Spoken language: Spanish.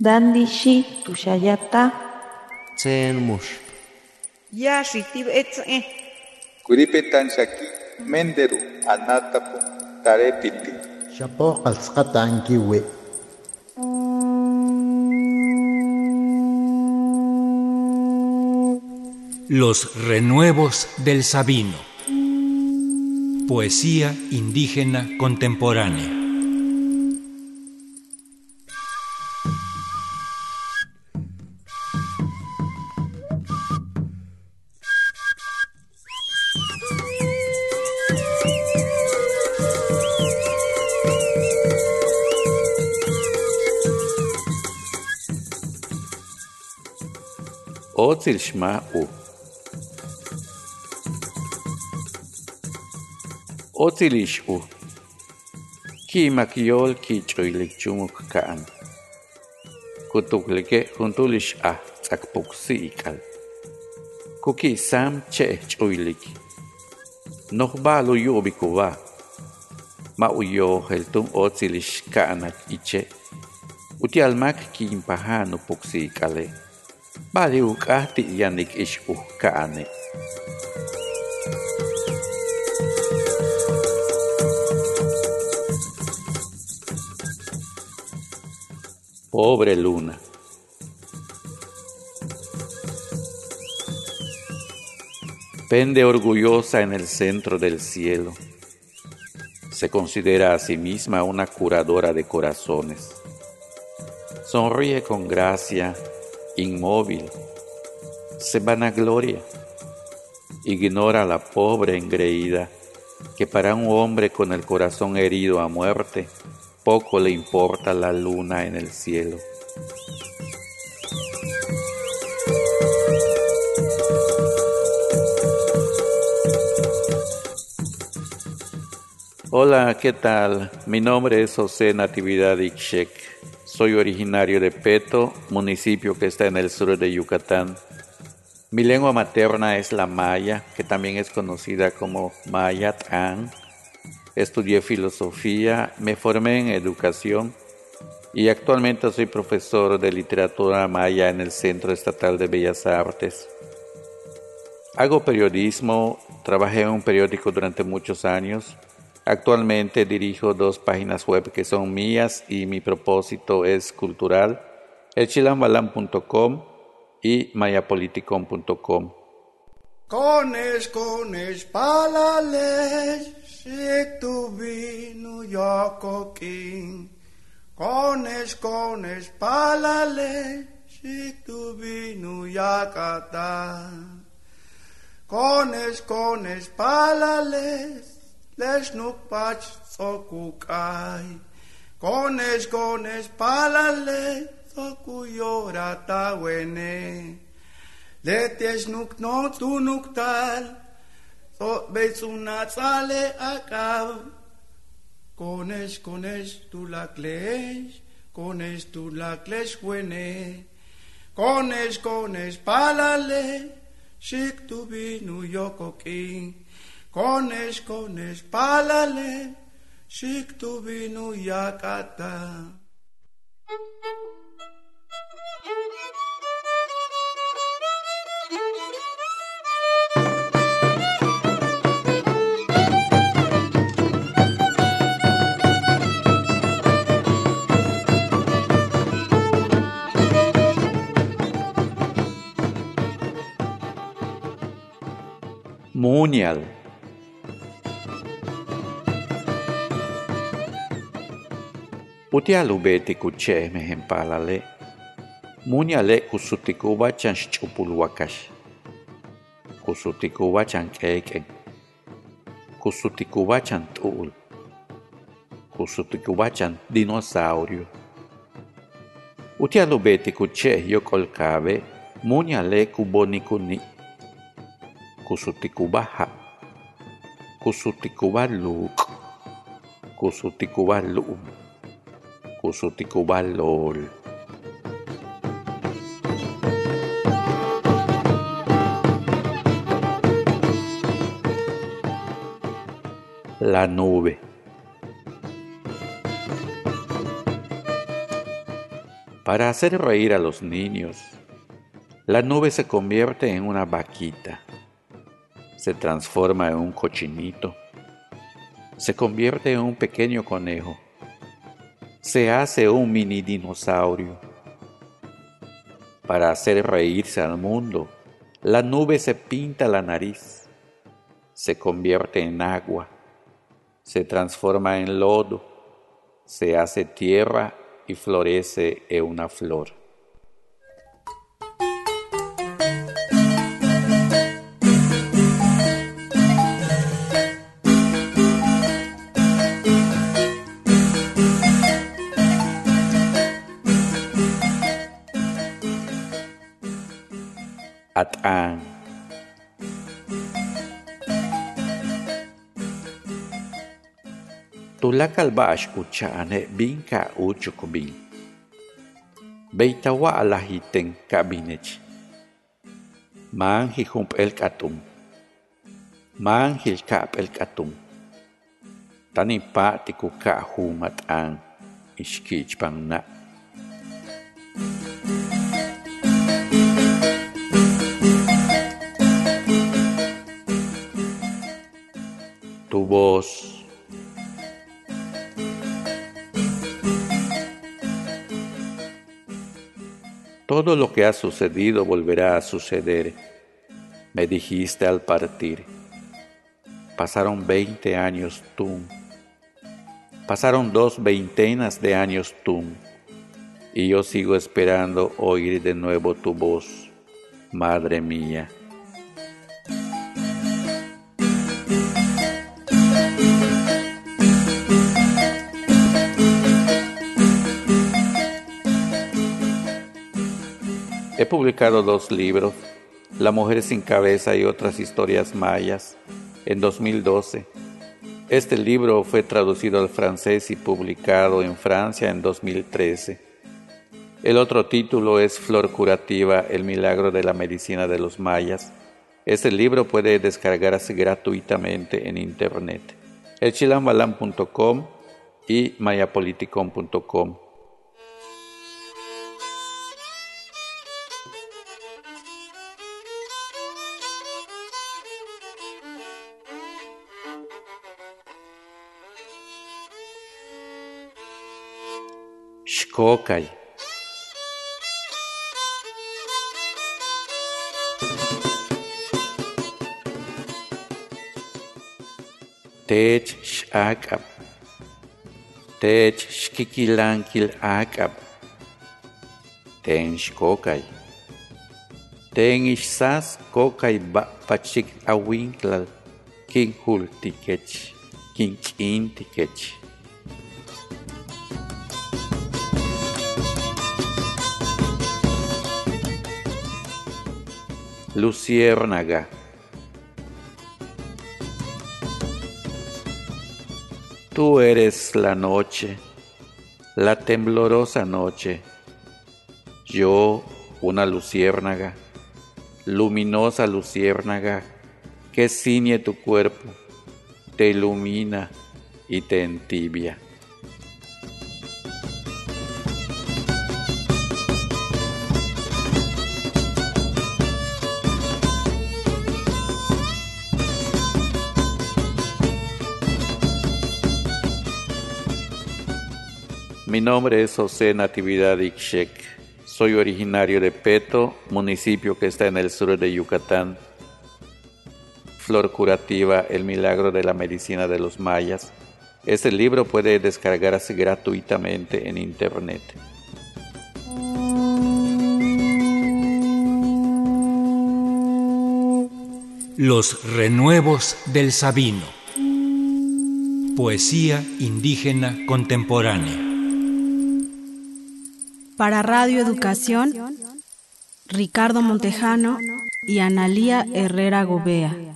Dandishi tushayata. Tsen mush. Yashitib etze. Kuripetan shaki menderu anatapu tarepiti. Shapo kiwi. Los renuevos del Sabino. Poesía indígena contemporánea. otilshma'u otilix'u kimakyol kich'oylikchumuk ka'an kutuklike juntulix'a tz'akpuksi'ik'al e kukisam che'ej ch'uylik nojba'lu yu'bikuba ma'uyojeltun otzilix ka'anak iche' utialmak kinpaja nupuksi'ik'ale' ish uhkaane. Pobre luna. Pende orgullosa en el centro del cielo. Se considera a sí misma una curadora de corazones. Sonríe con gracia inmóvil, se vanagloria, ignora la pobre engreída que para un hombre con el corazón herido a muerte, poco le importa la luna en el cielo. Hola, ¿qué tal? Mi nombre es José Natividad Ixchek. Soy originario de Peto, municipio que está en el sur de Yucatán. Mi lengua materna es la maya, que también es conocida como Mayatán. Estudié filosofía, me formé en educación y actualmente soy profesor de literatura maya en el Centro Estatal de Bellas Artes. Hago periodismo, trabajé en un periódico durante muchos años Actualmente dirijo dos páginas web que son mías y mi propósito es cultural, elchilambalam.com y mayapoliticom.com. Cones, cones, palales, tu vino yoko king. Cones, cones, palales, tu vino yakata. Cones, cones, palales, leșnupach tsocucai, coneș, coneș, palale, tsocuiora ta wene leteș nuc no tu so tal, So bețuna țale akav. coneș, coneș, tu la cleș, coneș, tu la cleș uene, coneș, coneș, palale, shik tu binu yoko cochii, Κονέ, κονέ, παλαλέ, σίγουρα, βινιού, η ακατά, μονιέ. Utialu beti kuche mehempala le. Munya le kusutikuba chan wakash. Kusutikuba chan keken. Kusutikuba chan tul. Chan dinosaurio. Utialu beti kuche yokolkabe. Munya le kubonikuni. Kusutikuba ha. Kusutikuba luk. Kusutikubalol. La nube. Para hacer reír a los niños, la nube se convierte en una vaquita, se transforma en un cochinito, se convierte en un pequeño conejo, se hace un mini dinosaurio. Para hacer reírse al mundo, la nube se pinta la nariz, se convierte en agua, se transforma en lodo, se hace tierra y florece en una flor. at ang. Tulakal ba'as askucha ane bingka u chukubing? Beitawa alahiten kabinech. Mang hijump el katung. Mang hilkap el katung. Tanipa tikuka humat ang iskich pang. Tu voz. Todo lo que ha sucedido volverá a suceder, me dijiste al partir. Pasaron veinte años tú. Pasaron dos veintenas de años tú. Y yo sigo esperando oír de nuevo tu voz, Madre mía. He publicado dos libros, La mujer sin cabeza y otras historias mayas, en 2012. Este libro fue traducido al francés y publicado en Francia en 2013. El otro título es Flor curativa, el milagro de la medicina de los mayas. Este libro puede descargarse gratuitamente en internet. elchilambalam.com y mayapoliticon.com. Xcokai. Tech xakab. Tech xkikilankil akab. Ten xcokai. Ten ixsas cokai bapachik awinklal. Kin hultikech. Luciérnaga. Tú eres la noche, la temblorosa noche. Yo, una luciérnaga, luminosa luciérnaga, que ciñe tu cuerpo, te ilumina y te entibia. Mi nombre es José Natividad Ixchek. Soy originario de Peto, municipio que está en el sur de Yucatán. Flor curativa, el milagro de la medicina de los mayas. Este libro puede descargarse gratuitamente en internet. Los renuevos del Sabino. Poesía indígena contemporánea. Para Radio Educación, Ricardo Montejano y Analía Herrera Gobea.